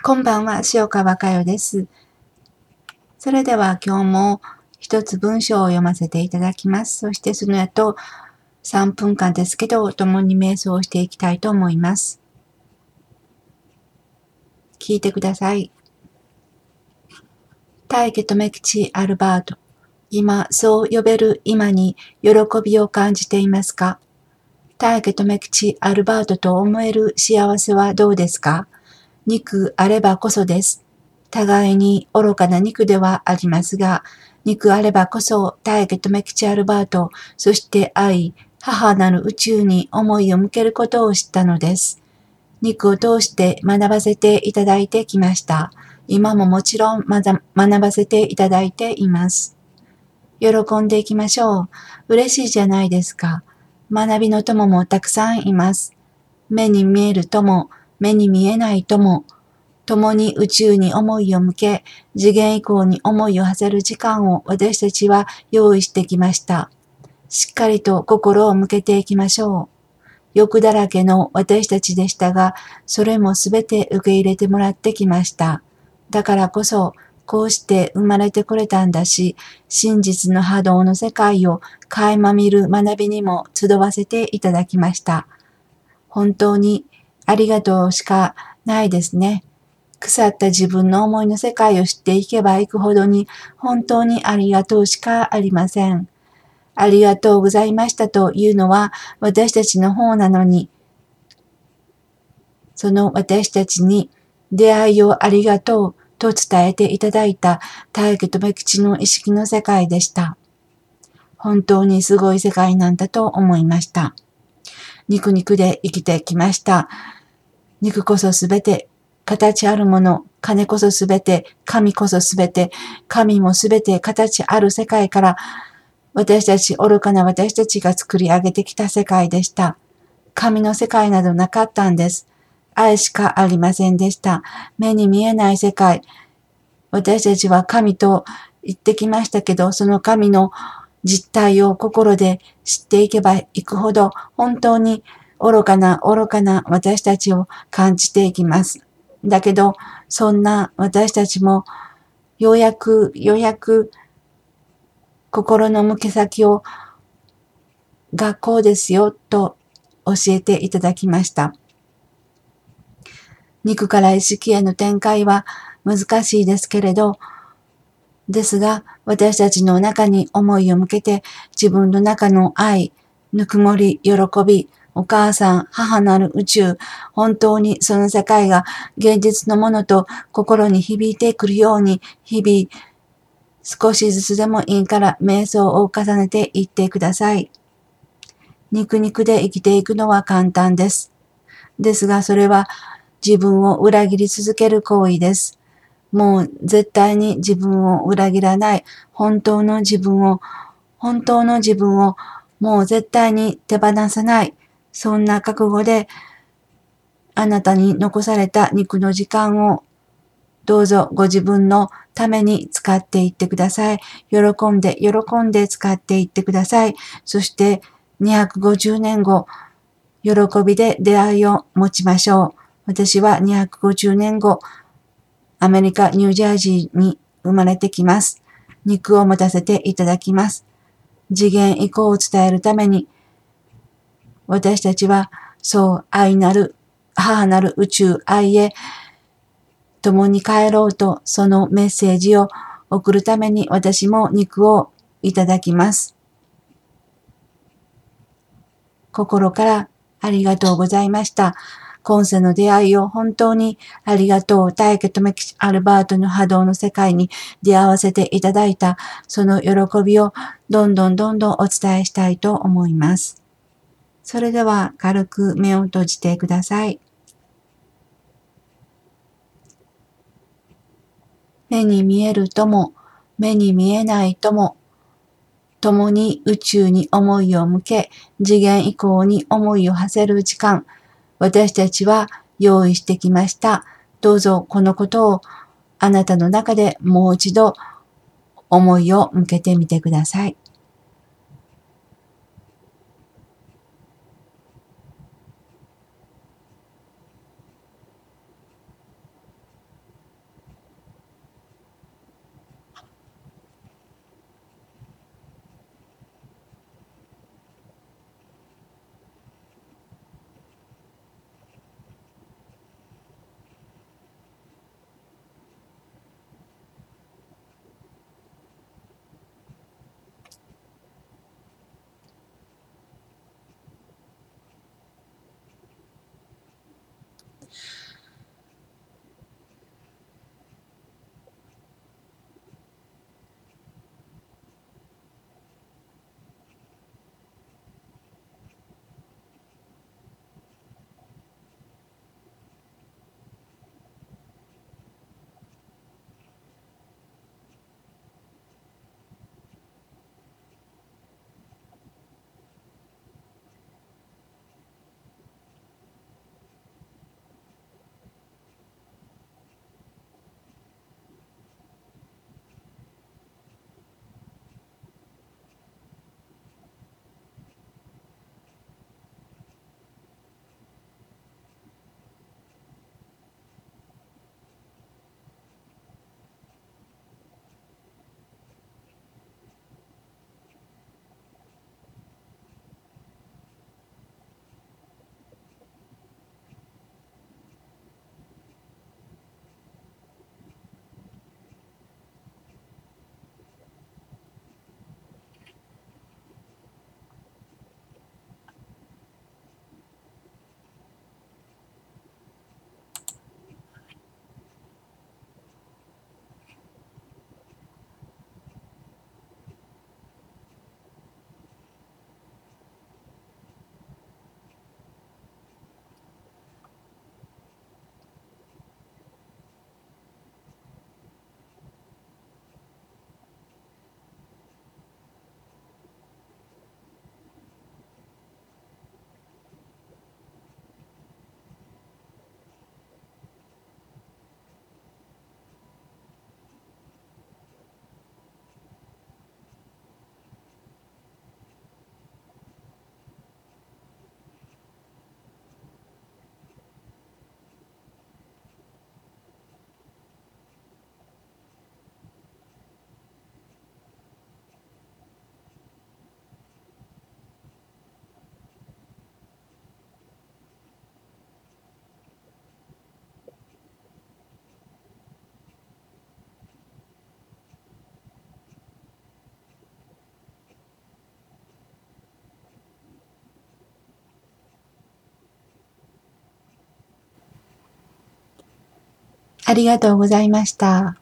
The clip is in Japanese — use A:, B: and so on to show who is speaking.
A: こんばんは、塩川佳代です。それでは今日も一つ文章を読ませていただきます。そしてその後3分間ですけど、共に瞑想をしていきたいと思います。聞いてください。大家留吉アルバート。今、そう呼べる今に喜びを感じていますか？大家留吉アルバートと思える幸せはどうですか？肉あればこそです。互いに愚かな肉ではありますが、肉あればこそ大家とメキチアルバート、そして愛、母なる宇宙に思いを向けることを知ったのです。肉を通して学ばせていただいてきました。今ももちろん学ばせていただいています。喜んでいきましょう。嬉しいじゃないですか。学びの友もたくさんいます。目に見える友、目に見えないとも、共に宇宙に思いを向け、次元以降に思いを馳せる時間を私たちは用意してきました。しっかりと心を向けていきましょう。欲だらけの私たちでしたが、それもすべて受け入れてもらってきました。だからこそ、こうして生まれてこれたんだし、真実の波動の世界を垣間見る学びにも集わせていただきました。本当にありがとうしかないですね。腐った自分の思いの世界を知っていけばいくほどに本当にありがとうしかありません。ありがとうございましたというのは私たちの方なのに、その私たちに出会いをありがとうと伝えていただいた大家とべ吉の意識の世界でした。本当にすごい世界なんだと思いました。肉肉で生きてきました。肉こそすべて、形あるもの、金こそすべて、神こそすべて、神もすべて形ある世界から、私たち、愚かな私たちが作り上げてきた世界でした。神の世界などなかったんです。愛しかありませんでした。目に見えない世界。私たちは神と言ってきましたけど、その神の実態を心で知っていけばいくほど、本当に愚かな愚かな私たちを感じていきます。だけど、そんな私たちも、ようやく、ようやく、心の向け先を、学校ですよ、と教えていただきました。肉から意識への展開は難しいですけれど、ですが、私たちの中に思いを向けて、自分の中の愛、ぬくもり、喜び、お母さん、母なる宇宙、本当にその世界が現実のものと心に響いてくるように、日々、少しずつでもいいから瞑想を重ねていってください。肉肉で生きていくのは簡単です。ですがそれは自分を裏切り続ける行為です。もう絶対に自分を裏切らない、本当の自分を、本当の自分をもう絶対に手放さない、そんな覚悟で、あなたに残された肉の時間をどうぞご自分のために使っていってください。喜んで、喜んで使っていってください。そして250年後、喜びで出会いを持ちましょう。私は250年後、アメリカ・ニュージャージーに生まれてきます。肉を持たせていただきます。次元以降を伝えるために私たちは、そう愛なる、母なる宇宙愛へ、共に帰ろうと、そのメッセージを送るために私も肉をいただきます。心からありがとうございました。今世の出会いを本当にありがとう。大家とメキアルバートの波動の世界に出会わせていただいた、その喜びをどんどんどんどんお伝えしたいと思います。それでは軽く目を閉じてください。目に見えるとも、目に見えないとも、共に宇宙に思いを向け、次元以降に思いを馳せる時間、私たちは用意してきました。どうぞこのことをあなたの中でもう一度思いを向けてみてください。ありがとうございました。